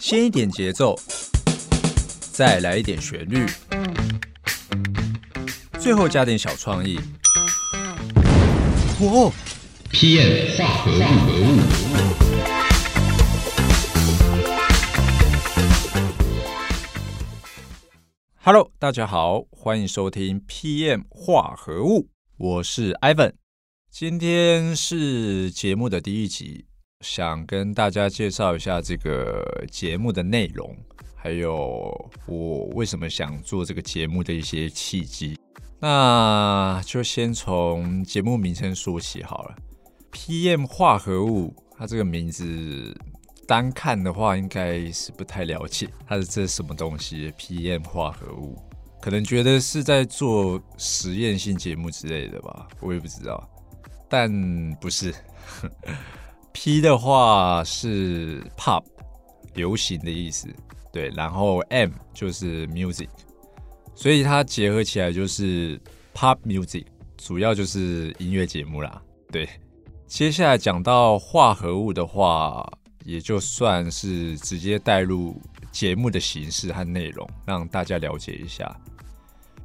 先一点节奏，再来一点旋律，最后加点小创意。哇！PM 化合物。Hello，大家好，欢迎收听 PM 化合物，我是 Ivan。今天是节目的第一集，想跟大家介绍一下这个节目的内容，还有我为什么想做这个节目的一些契机。那就先从节目名称说起好了。PM 化合物，它这个名字单看的话，应该是不太了解它是这是什么东西。PM 化合物，可能觉得是在做实验性节目之类的吧，我也不知道。但不是，P 的话是 pop 流行的意思，对，然后 M 就是 music，所以它结合起来就是 pop music，主要就是音乐节目啦。对，接下来讲到化合物的话，也就算是直接带入节目的形式和内容，让大家了解一下。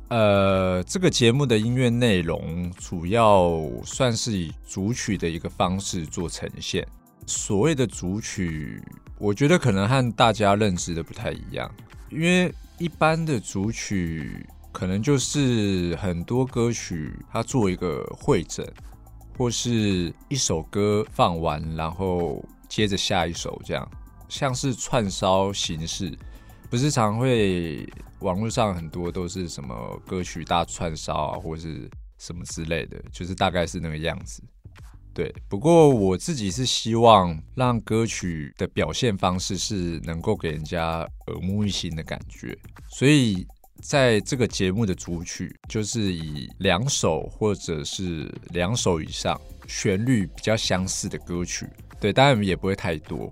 呃，这个节目的音乐内容主要算是以主曲的一个方式做呈现。所谓的主曲，我觉得可能和大家认知的不太一样，因为一般的主曲可能就是很多歌曲它做一个会诊，或是一首歌放完，然后接着下一首这样，像是串烧形式。不是常会网络上很多都是什么歌曲大串烧啊，或是什么之类的，就是大概是那个样子。对，不过我自己是希望让歌曲的表现方式是能够给人家耳目一新的感觉，所以在这个节目的主曲就是以两首或者是两首以上旋律比较相似的歌曲，对，当然也不会太多。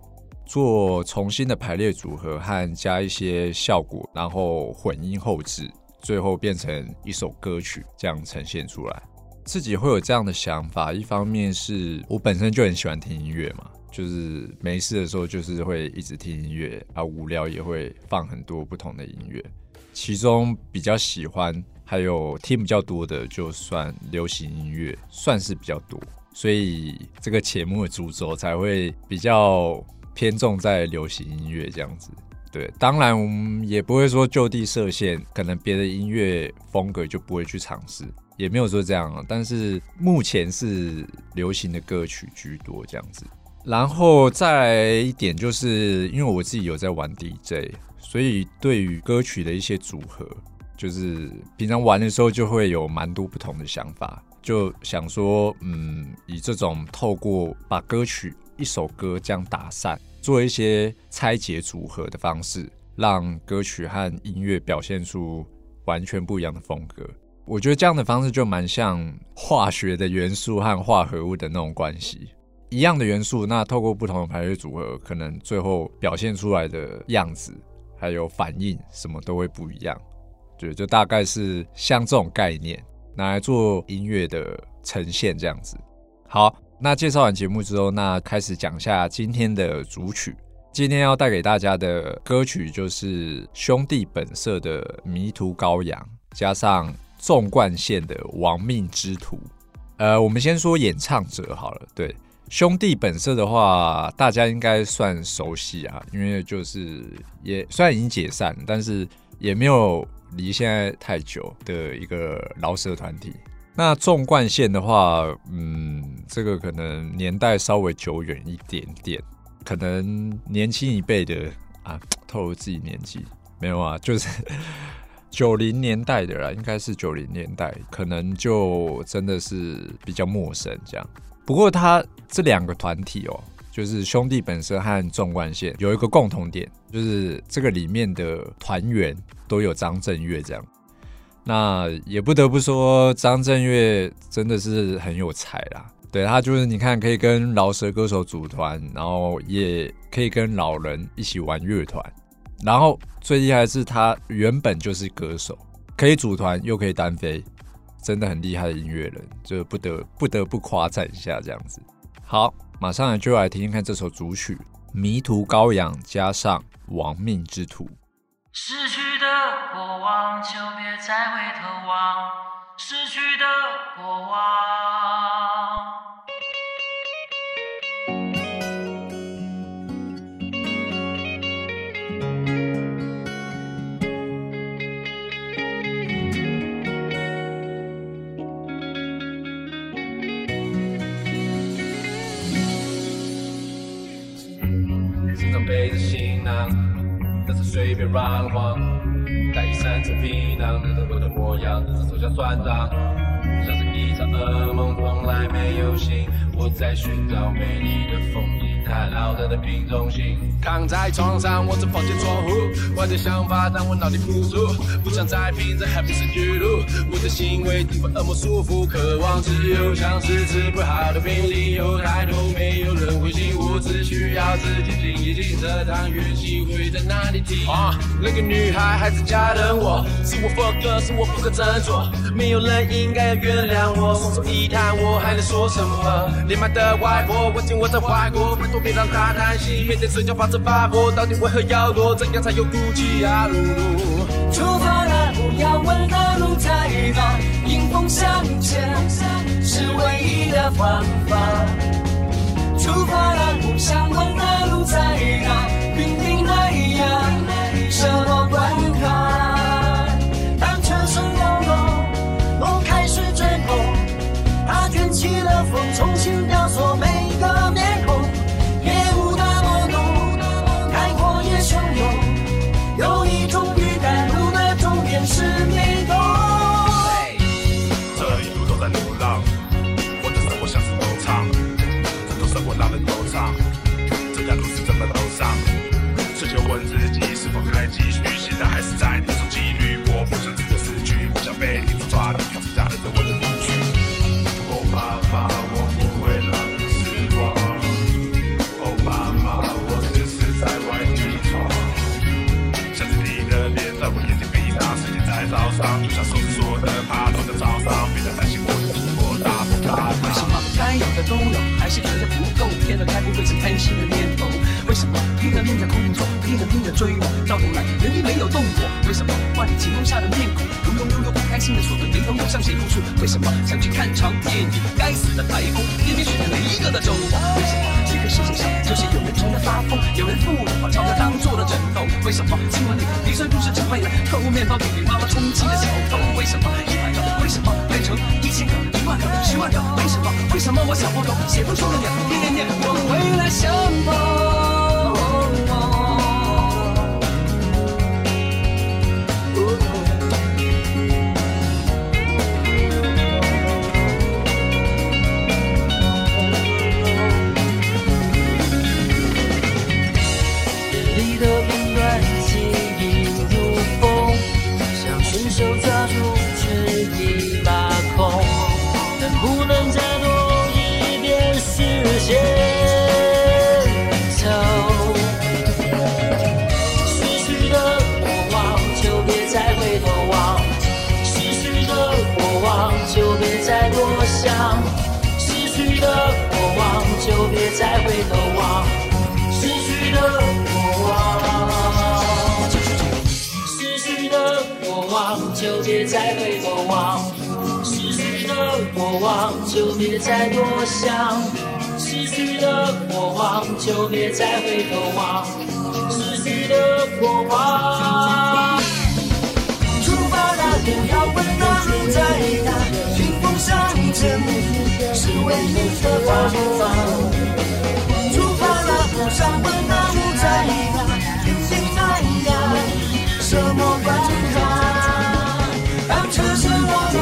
做重新的排列组合和加一些效果，然后混音后置，最后变成一首歌曲，这样呈现出来。自己会有这样的想法，一方面是我本身就很喜欢听音乐嘛，就是没事的时候就是会一直听音乐啊，无聊也会放很多不同的音乐，其中比较喜欢还有听比较多的，就算流行音乐算是比较多，所以这个节目的主轴才会比较。偏重在流行音乐这样子，对，当然我们也不会说就地设限，可能别的音乐风格就不会去尝试，也没有说这样啊。但是目前是流行的歌曲居多这样子。然后再来一点，就是因为我自己有在玩 DJ，所以对于歌曲的一些组合，就是平常玩的时候就会有蛮多不同的想法，就想说，嗯，以这种透过把歌曲。一首歌这样打散，做一些拆解组合的方式，让歌曲和音乐表现出完全不一样的风格。我觉得这样的方式就蛮像化学的元素和化合物的那种关系，一样的元素，那透过不同的排列组合，可能最后表现出来的样子还有反应什么都会不一样。对，就大概是像这种概念拿来做音乐的呈现这样子。好。那介绍完节目之后，那开始讲下今天的主曲。今天要带给大家的歌曲就是兄弟本色的《迷途羔羊》，加上纵贯线的《亡命之徒》。呃，我们先说演唱者好了。对，兄弟本色的话，大家应该算熟悉啊，因为就是也虽然已经解散，但是也没有离现在太久的一个饶舌团体。那纵贯线的话，嗯，这个可能年代稍微久远一点点，可能年轻一辈的啊，透露自己年纪没有啊，就是九零年代的啦，应该是九零年代，可能就真的是比较陌生这样。不过他这两个团体哦，就是兄弟本身和纵贯线有一个共同点，就是这个里面的团员都有张震岳这样。那也不得不说，张震岳真的是很有才啦。对他就是你看，可以跟饶舌歌手组团，然后也可以跟老人一起玩乐团，然后最厉害是他原本就是歌手，可以组团又可以单飞，真的很厉害的音乐人，就不得不得不夸赞一下这样子。好，马上就来听听看这首主曲《迷途羔羊》加上《亡命之徒。逝去的过往，就别再回头望。逝去的过往。背着行囊，但是随便乱晃，带一身臭皮囊，认着我的模样，只是手下算账，像是一场噩梦，从来没有醒。我在寻找美丽的风景，太老的瓶中心。躺在床上，望着房间窗户，坏的想法让我脑里浮出，不想再拼，这还不是巨鹿。我的行为被恶魔束缚，渴望自由，像是治不好的病，理由太多，没有人会信，我只需要自己静一静，这趟远行会在哪里停？啊，那个女孩还在家等我，是我 fuck，是我不可振作，没有人应该要原谅我，双手一摊，我还能说什么？年迈的外婆，我紧握着怀国，拜托别让她担心，面对睡觉发着发火，到底为何要躲？怎样才有骨气啊？露露。出发了，不要问那路在哪，迎风向前是唯一的方法。出发了，不想问那路在哪，濒临海洋，让人惆怅。这条路是怎么走上？瞬间问自己是否还继续，现在还是在那种纪律。我不想真的失去，不想被你抓去，只加着我的路去。哦妈妈，我不会让你失望。哦妈妈，我只是在外地闯。想着你的脸在我眼睛闭上，时间在早上，就像手指说不会是贪心的念头。为什么拼了命的工作，拼了命的追我，到头来原地没有动过？为什么万里晴空下的面孔，永永永远不开心的锁着眉头，又向谁哭诉？为什么想去看场电影，该死的台风偏偏选在每一个的周末？为什么这个世界上就是有人穷得发疯，有人富的把钞票当做了枕头？为什么新闻里离村不是只为了偷面包给妈妈充饥的小偷？为什么一百个为什么十万个？为什么？为什么我想不通，写不出的念，念念念，我们未来相逢。再回头望，逝去的过往。逝去的过往就别再回头望，逝去的过往就别再多想，逝去的过往就别再回头望，逝去的过往。出发了，不要问那路在哪，迎风向前是唯一的方法。出发了，不想问那路在哪，天心海洋，什么关卡？当车声隆隆，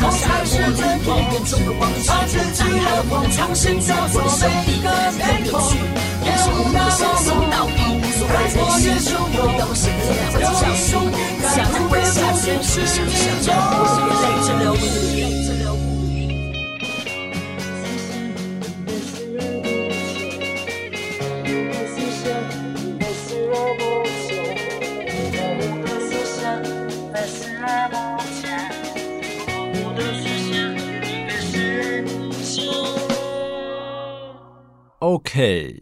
梦开始阵痛，它卷起了风，重新雕塑每一个面孔。夜雾那么浓，开阔也汹涌，有一种预感，路的终点是迷宫。嘿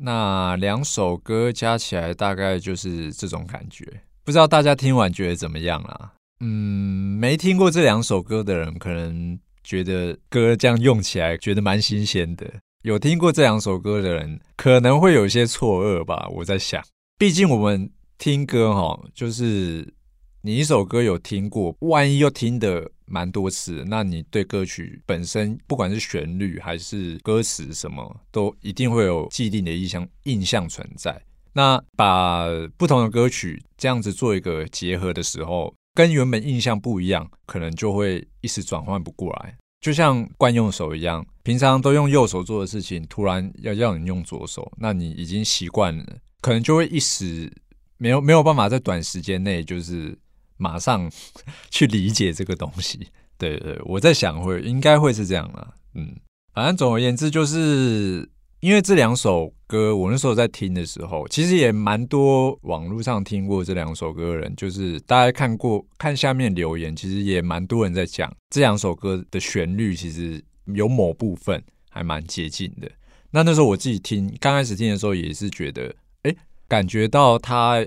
那两首歌加起来大概就是这种感觉，不知道大家听完觉得怎么样啊？嗯，没听过这两首歌的人，可能觉得歌这样用起来觉得蛮新鲜的；有听过这两首歌的人，可能会有些错愕吧。我在想，毕竟我们听歌哈，就是你一首歌有听过，万一又听的蛮多次，那你对歌曲本身，不管是旋律还是歌词什么，都一定会有既定的印象印象存在。那把不同的歌曲这样子做一个结合的时候，跟原本印象不一样，可能就会一时转换不过来。就像惯用手一样，平常都用右手做的事情，突然要要你用左手，那你已经习惯了，可能就会一时没有没有办法在短时间内就是马上 去理解这个东西。对对，我在想会应该会是这样啦。嗯，反正总而言之就是。因为这两首歌，我那时候在听的时候，其实也蛮多网络上听过这两首歌的人，就是大家看过看下面留言，其实也蛮多人在讲这两首歌的旋律，其实有某部分还蛮接近的。那那时候我自己听，刚开始听的时候也是觉得，哎，感觉到它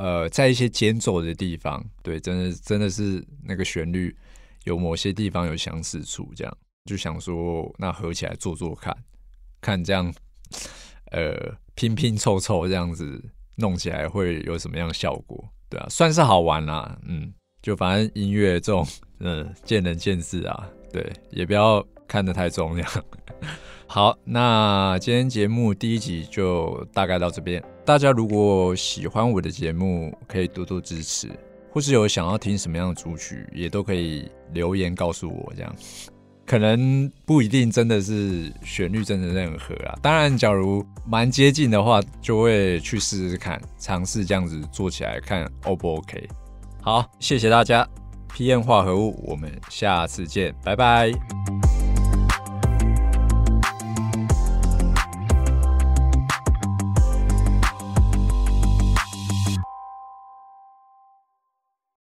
呃在一些间奏的地方，对，真的真的是那个旋律有某些地方有相似处，这样就想说，那合起来做做看。看这样，呃，拼拼凑凑这样子弄起来会有什么样的效果？对啊，算是好玩啦。嗯，就反正音乐这种，嗯，见仁见智啊。对，也不要看得太重要。好，那今天节目第一集就大概到这边。大家如果喜欢我的节目，可以多多支持，或是有想要听什么样的主曲，也都可以留言告诉我这样。可能不一定真的是旋律真的任何啊，当然，假如蛮接近的话，就会去试试看，尝试这样子做起来看 O 不 OK。好，谢谢大家，PM 化合物，我们下次见，拜拜。